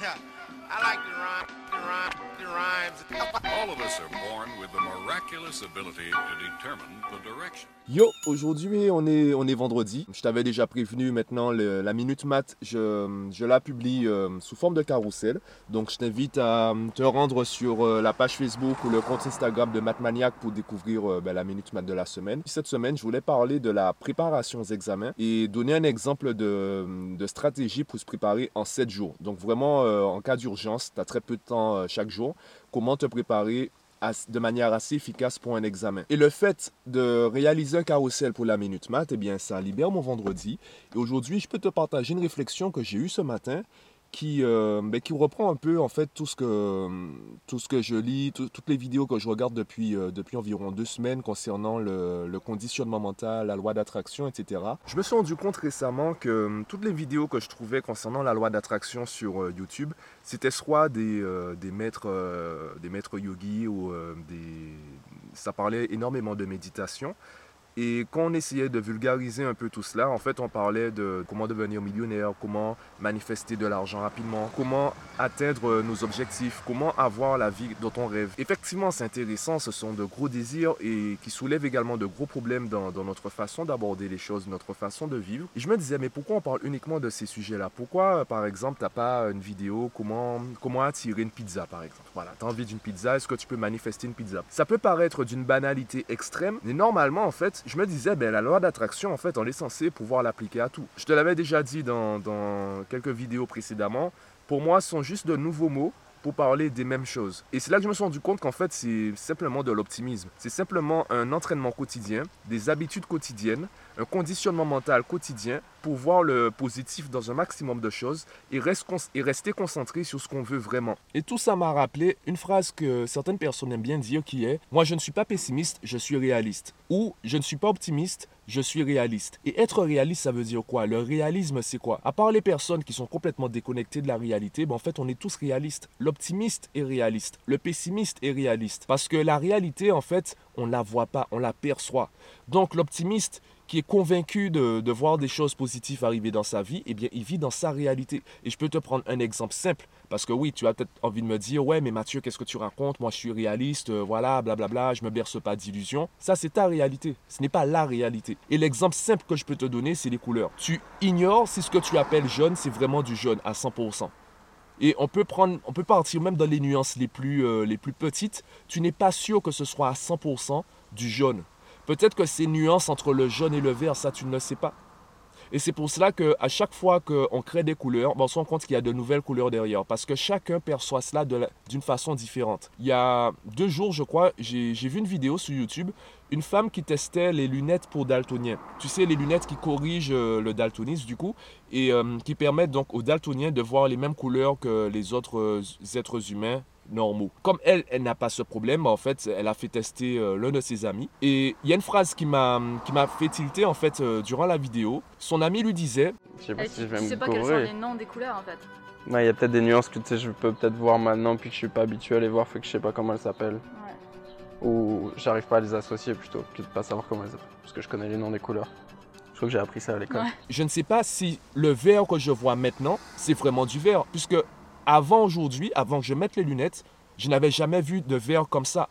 I like the rhyme, Yo, aujourd'hui on est, on est vendredi. Je t'avais déjà prévenu maintenant le- la Minute Mat, je, je la publie euh, sous forme de carrousel. Donc je t'invite à euh, te rendre sur euh, la page Facebook ou le compte Instagram de Mathmaniac pour découvrir euh, ben, la Minute Mat de la semaine. Cette semaine, je voulais parler de la préparation aux examens et donner un exemple de, de stratégie pour se préparer en 7 jours. Donc vraiment, euh, en cas d'urgence, tu as très peu de temps euh, chaque jour. Comment te préparer de manière assez efficace pour un examen. Et le fait de réaliser un carrousel pour la Minute Math, eh bien, ça libère mon vendredi. Et aujourd'hui, je peux te partager une réflexion que j'ai eue ce matin qui, euh, ben, qui reprend un peu en fait tout ce que, tout ce que je lis, tout- toutes les vidéos que je regarde depuis, euh, depuis environ deux semaines concernant le, le conditionnement mental, la loi d'attraction, etc. Je me suis rendu compte récemment que euh, toutes les vidéos que je trouvais concernant la loi d'attraction sur euh, YouTube, c'était soit des, euh, des, maîtres, euh, des maîtres yogis ou euh, des... ça parlait énormément de méditation. Et quand on essayait de vulgariser un peu tout cela, en fait, on parlait de comment devenir millionnaire, comment manifester de l'argent rapidement, comment atteindre nos objectifs, comment avoir la vie dont on rêve. Effectivement, c'est intéressant, ce sont de gros désirs et qui soulèvent également de gros problèmes dans, dans notre façon d'aborder les choses, notre façon de vivre. Et je me disais, mais pourquoi on parle uniquement de ces sujets-là? Pourquoi, euh, par exemple, t'as pas une vidéo comment, comment attirer une pizza, par exemple? Voilà, tu as envie d'une pizza, est-ce que tu peux manifester une pizza? Ça peut paraître d'une banalité extrême, mais normalement, en fait, je me disais, ben, la loi d'attraction, en fait, on est censé pouvoir l'appliquer à tout. Je te l'avais déjà dit dans, dans quelques vidéos précédemment, pour moi, ce sont juste de nouveaux mots pour parler des mêmes choses. Et c'est là que je me suis rendu compte qu'en fait, c'est simplement de l'optimisme. C'est simplement un entraînement quotidien, des habitudes quotidiennes, un conditionnement mental quotidien pour voir le positif dans un maximum de choses et, rester concentré sur ce qu'on veut vraiment. Et tout ça m'a rappelé une phrase que certaines personnes aiment bien dire qui est « Moi, je ne suis pas pessimiste, je suis réaliste » ou « Je ne suis pas optimiste, je suis réaliste ». Et être réaliste, ça veut dire quoi? Le réalisme, c'est quoi? À part les personnes qui sont complètement déconnectées de la réalité, ben, en fait, on est tous réalistes. L'optimiste est réaliste, le pessimiste est réaliste. Parce que la réalité, en fait, on ne la voit pas, on la perçoit. Donc l'optimiste qui est convaincu de, voir des choses positives arriver dans sa vie, eh bien, il vit dans sa réalité. Et je peux te prendre un exemple simple, parce que oui, tu as peut-être envie de me dire, ouais, mais Mathieu, qu'est-ce que tu racontes? Moi, je suis réaliste, euh, voilà, blablabla, je me berce pas d'illusions. Ça, c'est ta réalité. Ce n'est pas la réalité. Et l'exemple simple que je peux te donner, c'est les couleurs. Tu ignores si ce que tu appelles jaune, c'est vraiment du jaune à 100%. Et on peut, prendre, on peut partir même dans les nuances les plus, euh, les plus petites. Tu n'es pas sûr que ce soit à 100% du jaune. Peut-être que ces nuances entre le jaune et le vert, ça, tu ne le sais pas. Et c'est pour cela qu'à chaque fois qu'on crée des couleurs, ben, on se rend compte qu'il y a de nouvelles couleurs derrière. Parce que chacun perçoit cela d'une façon différente. Il y a deux jours, je crois, j'ai j'ai vu une vidéo sur YouTube. Une femme qui testait les lunettes pour daltoniens. Tu sais, les lunettes qui corrigent euh, le daltonisme, du coup, et euh, qui permettent donc aux daltoniens de voir les mêmes couleurs que les autres euh, êtres humains normaux. Comme elle, elle n'a pas ce problème, en fait, elle a fait tester euh, l'un de ses amis. Et il y a une phrase qui m'a qui m'a fait tilter, en fait, euh, durant la vidéo. Son ami lui disait, Je sais pas Et si je vais sais pas quels sont les noms des couleurs en fait. Ouais, il y a peut-être des nuances que tu sais, je peux peut-être voir maintenant puis que je suis pas habitué à les voir, fait que je sais pas comment elles s'appellent. Ouais. Ou j'arrive pas à les associer plutôt que de pas savoir comment elles s'appellent. Parce que je connais les noms des couleurs. Je crois que j'ai appris ça à l'école. Ouais. je ne sais pas si le vert que je vois maintenant, c'est vraiment du vert. Puisque avant aujourd'hui, avant que je mette les lunettes, je n'avais jamais vu de vert comme ça.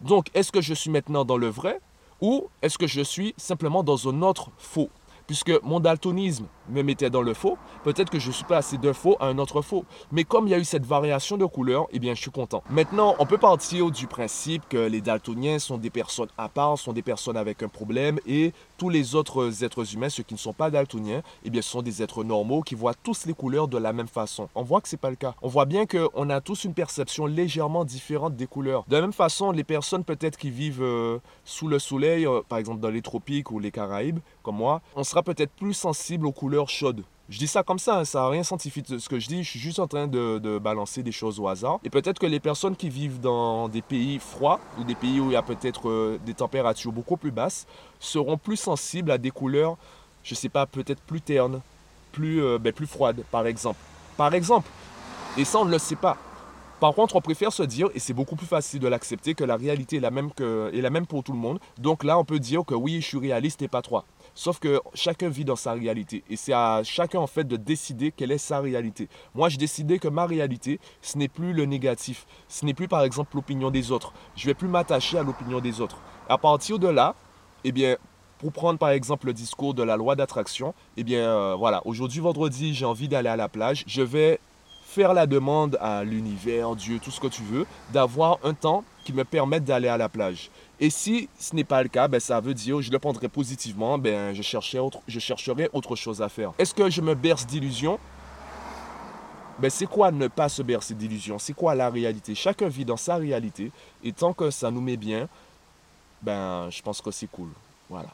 Donc, est-ce que je suis maintenant dans le vrai ou est-ce que je suis simplement dans un autre faux? Puisque mon daltonisme me mettait dans le faux, peut-être que je suis passé d'un faux à un autre faux. Mais comme il y a eu cette variation de couleurs, eh bien, je suis content. Maintenant, on peut partir du principe que les daltoniens sont des personnes à part, sont des personnes avec un problème, et tous les autres êtres humains, ceux qui ne sont pas daltoniens, eh bien, sont des êtres normaux qui voient tous les couleurs de la même façon. On voit que c'est pas le cas. On voit bien qu'on a tous une perception légèrement différente des couleurs. De la même façon, les personnes peut-être qui vivent euh, sous le soleil, euh, par exemple dans les tropiques ou les Caraïbes, comme moi, on sera peut-être plus sensible aux couleurs chaudes. Je dis ça comme ça, hein, ça n'a rien scientifique ce que je dis, je suis juste en train de, balancer des choses au hasard. Et peut-être que les personnes qui vivent dans des pays froids ou des pays où il y a peut-être euh, des températures beaucoup plus basses seront plus sensibles à des couleurs, je sais pas, peut-être plus ternes, plus, euh, ben, plus froides, par exemple. Par exemple. Et ça, on ne le sait pas. Par contre, on préfère se dire, et c'est beaucoup plus facile de l'accepter, que la réalité est la, même que, est la même pour tout le monde. Donc là, on peut dire que oui, je suis réaliste et pas toi. Sauf que chacun vit dans sa réalité. Et c'est à chacun, en fait, de décider quelle est sa réalité. Moi, j'ai décidé que ma réalité, ce n'est plus le négatif. Ce n'est plus, par exemple, l'opinion des autres. Je vais plus m'attacher à l'opinion des autres. À partir de là, eh bien, pour prendre par exemple le discours de la loi d'attraction, eh bien euh, voilà, aujourd'hui vendredi, j'ai envie d'aller à la plage. Je vais faire la demande à l'univers, Dieu, tout ce que tu veux, d'avoir un temps qui me permette d'aller à la plage. Et si ce n'est pas le cas, ben, ça veut dire, je le prendrai positivement, ben, je, chercherai autre, je chercherai autre chose à faire. Est-ce que je me berce d'illusions? Ben, c'est quoi ne pas se bercer d'illusions? C'est quoi la réalité? Chacun vit dans sa réalité et tant que ça nous met bien, ben, je pense que c'est cool. Voilà.